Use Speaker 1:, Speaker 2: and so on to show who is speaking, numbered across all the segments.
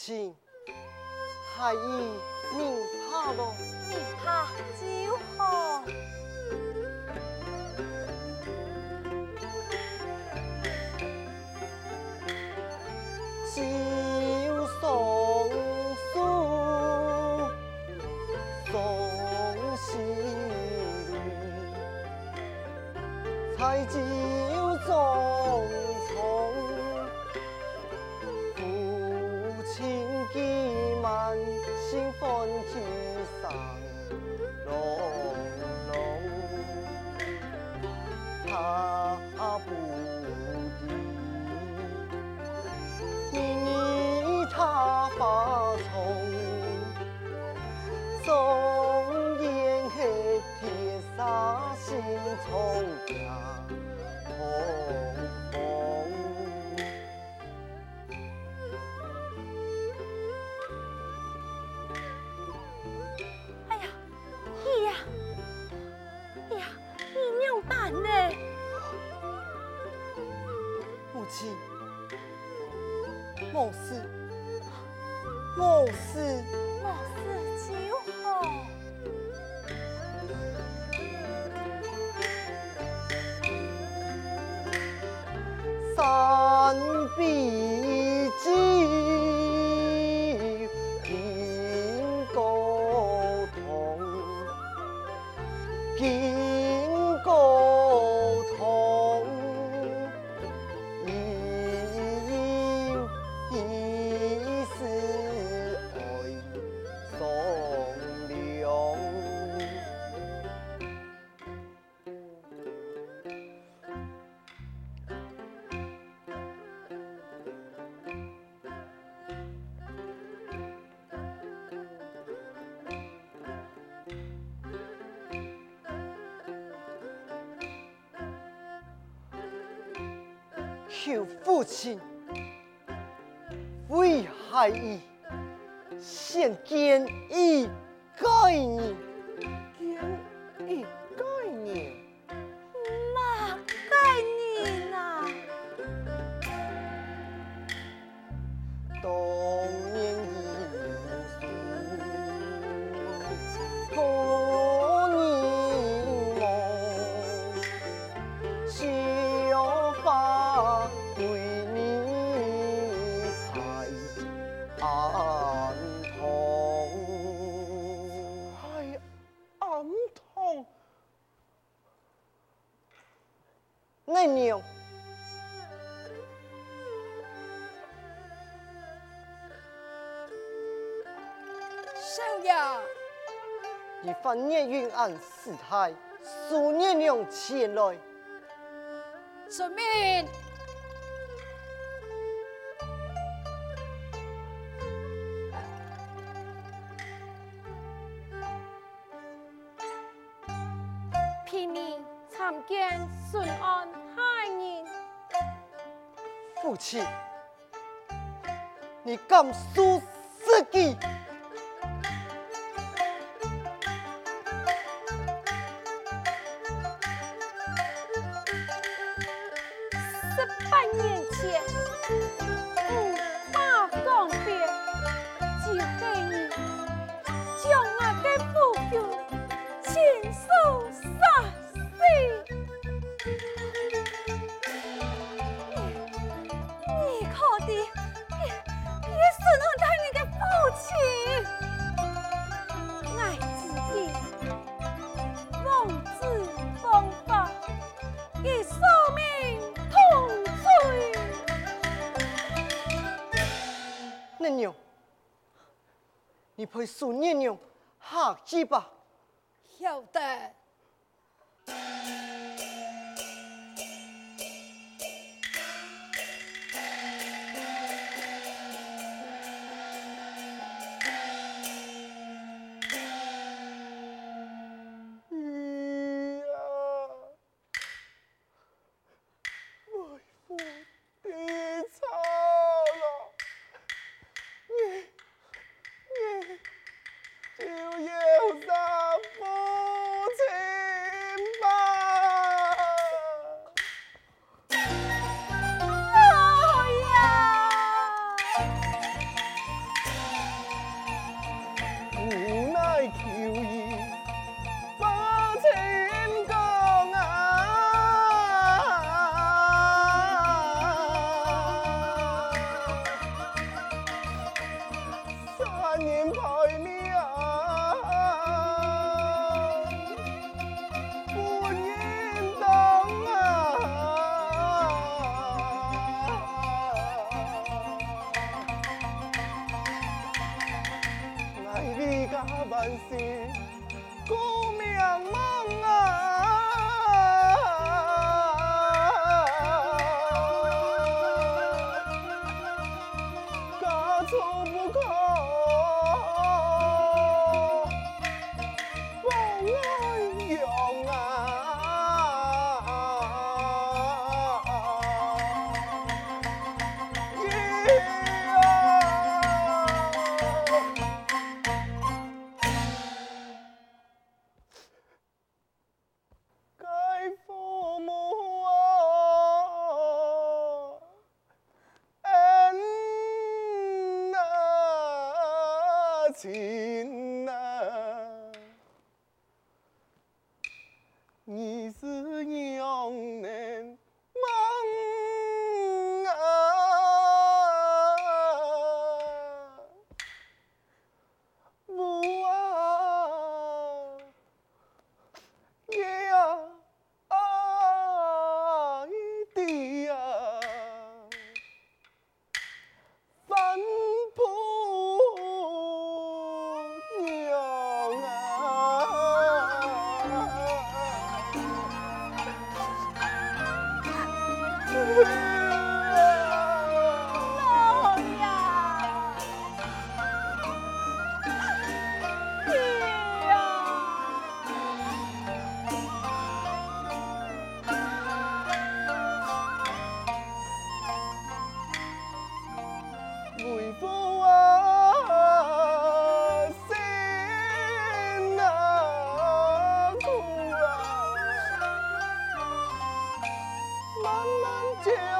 Speaker 1: 母亲，孩儿明白了，
Speaker 2: 明白就好。
Speaker 1: 心烦心上路貌似，貌似，
Speaker 2: 貌似几好，
Speaker 1: 三比。求父亲为孩儿献建一概念。翻越云暗四太，数年两前来。
Speaker 2: 遵命。平民参见顺安太爷。
Speaker 1: 父亲，你敢说你陪孙娘娘下去吧。
Speaker 2: 晓得。
Speaker 3: 姐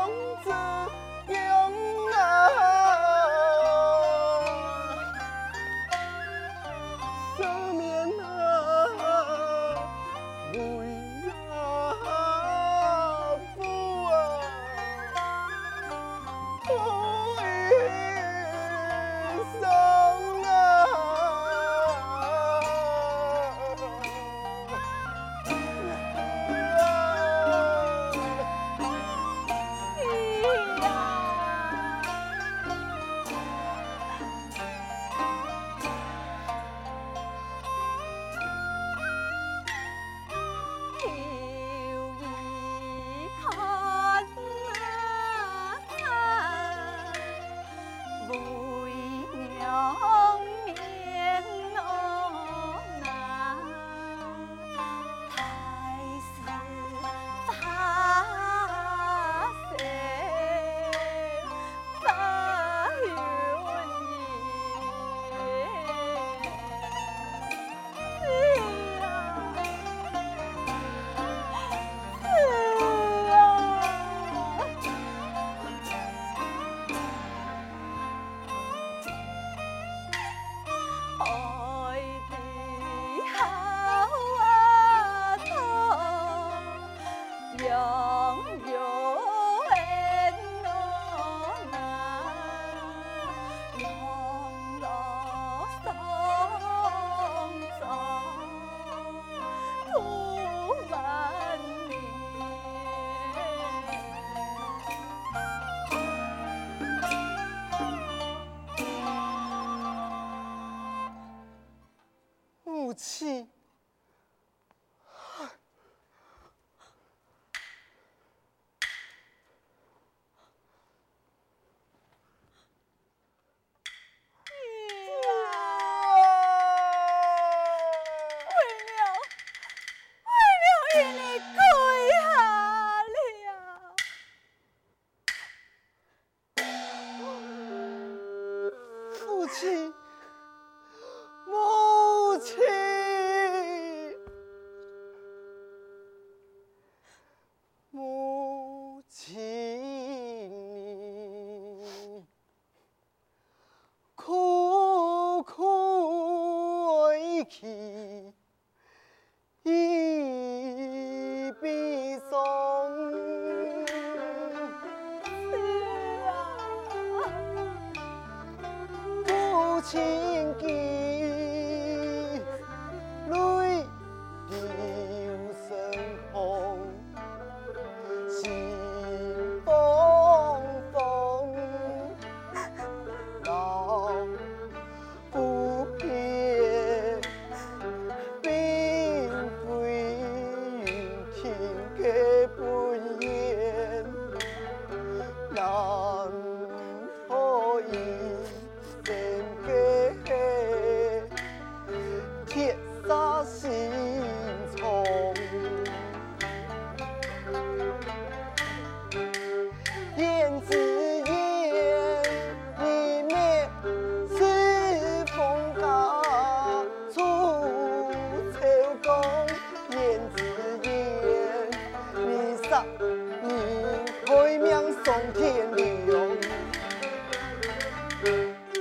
Speaker 1: 亲，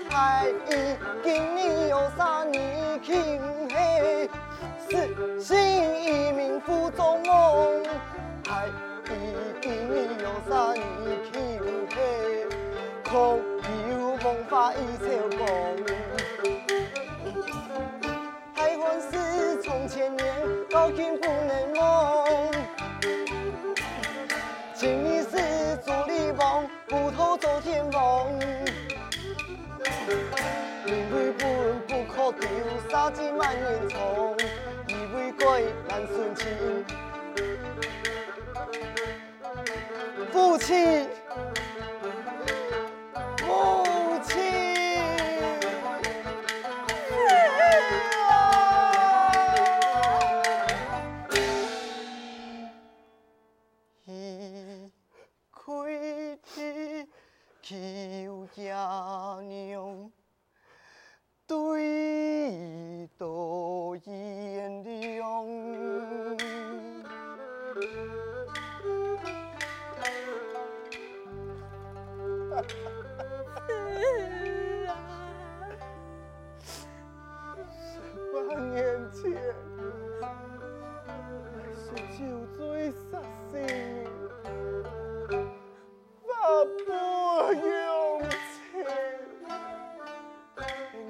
Speaker 1: 太伊今年有三年轻嘿，是新移名副总望。太伊今年有三年轻嘿，苦有梦化一笑光。太湾是从千年，到今不能忘。今是做力王，天王。因为本不可求，三只万年虫，以为鬼难顺情。父亲。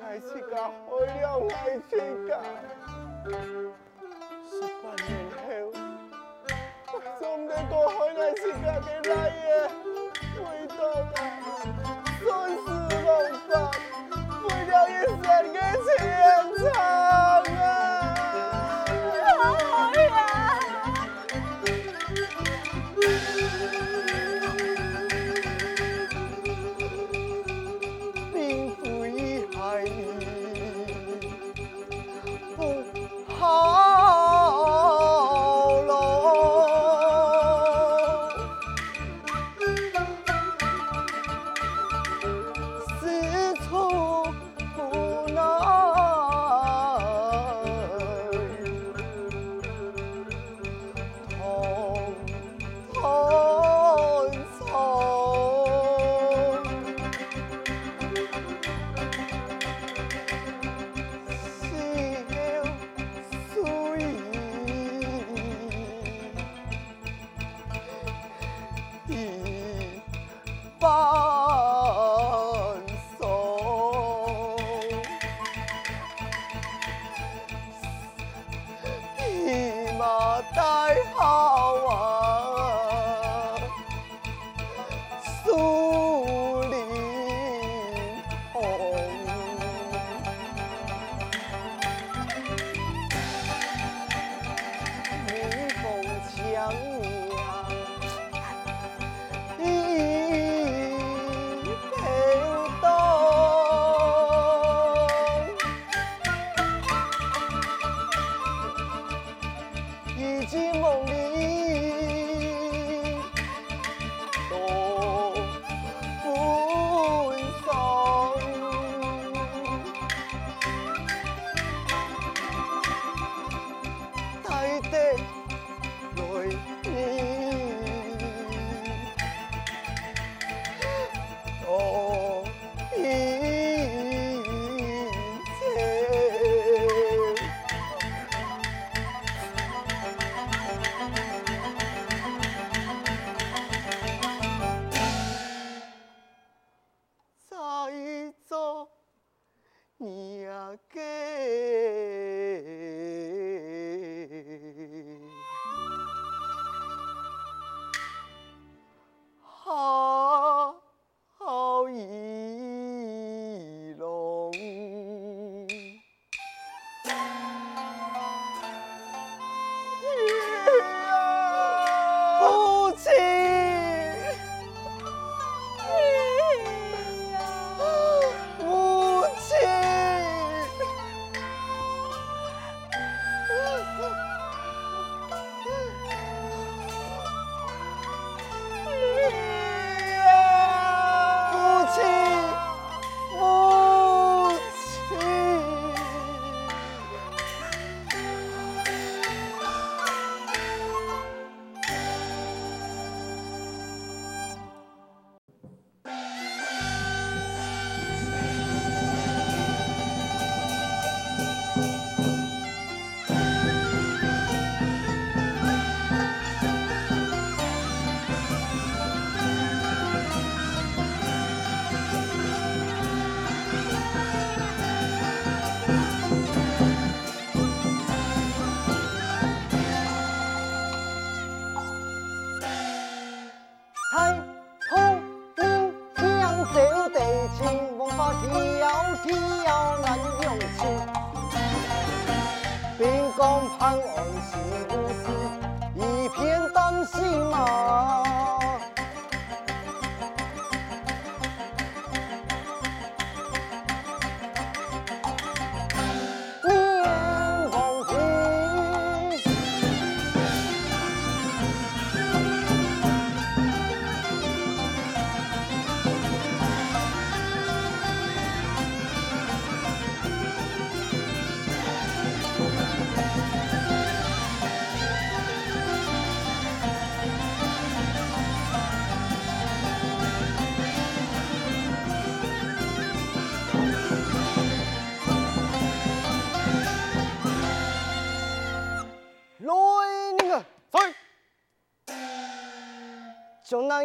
Speaker 3: 爱情噶，为了爱情。十八年后，我总得过好爱情噶的那夜，回头，生死，一。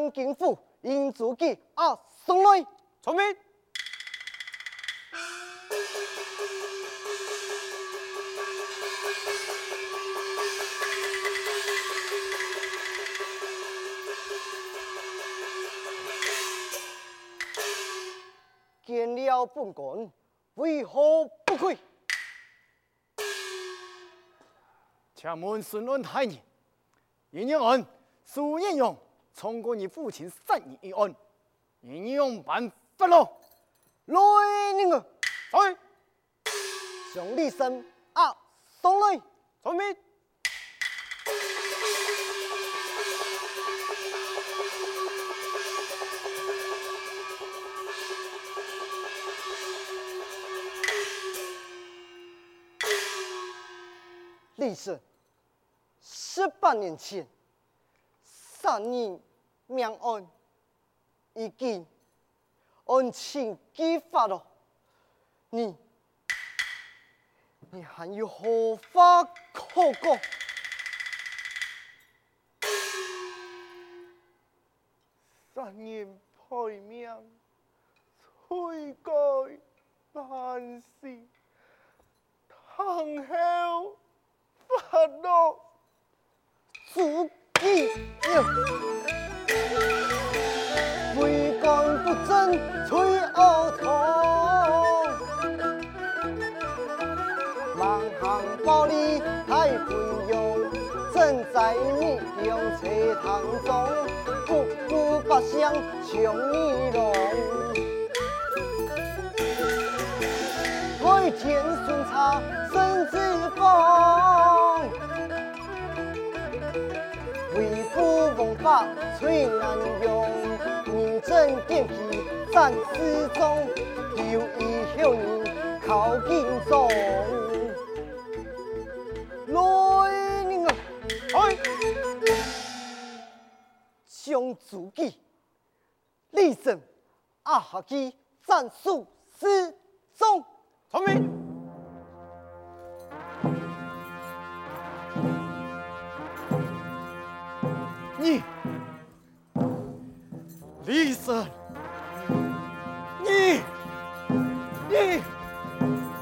Speaker 1: 南京府英祖记啊，送来。
Speaker 4: 传命。
Speaker 1: 见了本官，为何不跪？
Speaker 4: 请问顺安太爷，阎永恩、苏彦勇，冲过你父亲三年一案，阎永办法了。
Speaker 1: 来人啊！
Speaker 4: 来，
Speaker 1: 将李胜啊送来。
Speaker 4: 传命。
Speaker 1: 李胜，十八年前，三年命案已经案情揭发了，你你还有何法可讲？
Speaker 3: 杀人赔命，罪该万死，堂后。发怒，
Speaker 1: 自己为官不正，吹恶痛，蛮行暴力太昏庸，正在逆境车堂中，不顾百姓穷你龙，为天顺差身之风。把崔安用，认真点起战士中，留一后人靠近中。来人啊，
Speaker 4: 来！
Speaker 1: 将自己立正，阿哈基战术失踪，
Speaker 4: 传命。你。李胜，你，你，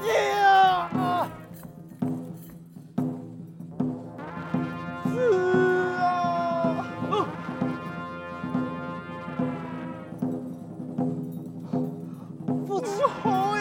Speaker 4: 你啊！
Speaker 3: 是啊！
Speaker 1: 不可
Speaker 3: 以，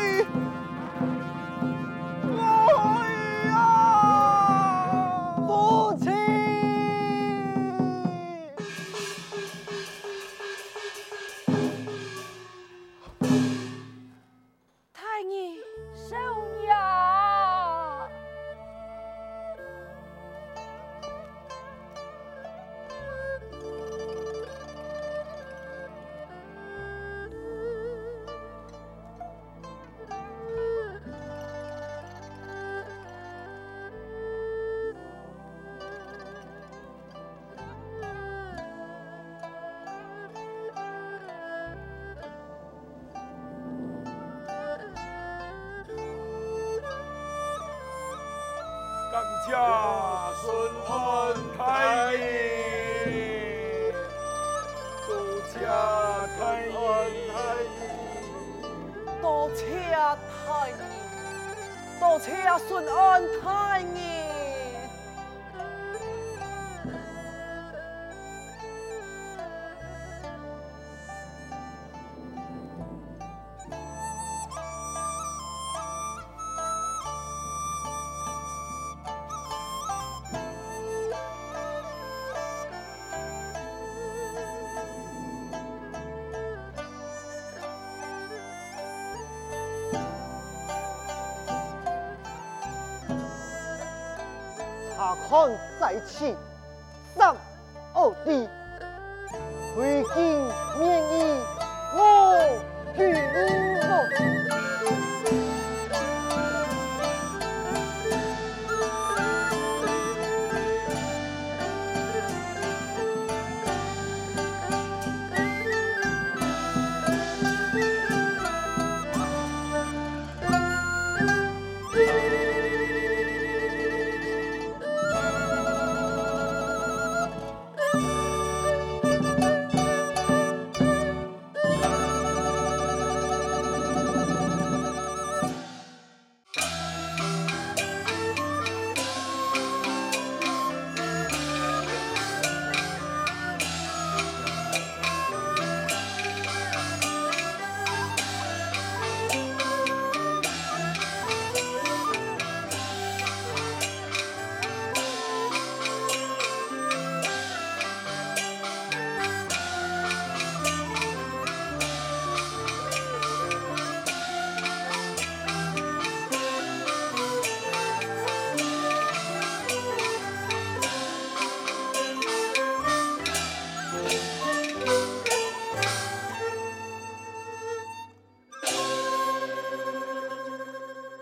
Speaker 5: 感谢顺安太爷，多谢太爷，多谢太爷，多谢顺安太爷。
Speaker 1: 大汉在此丧二地。回敬免议我欲迎候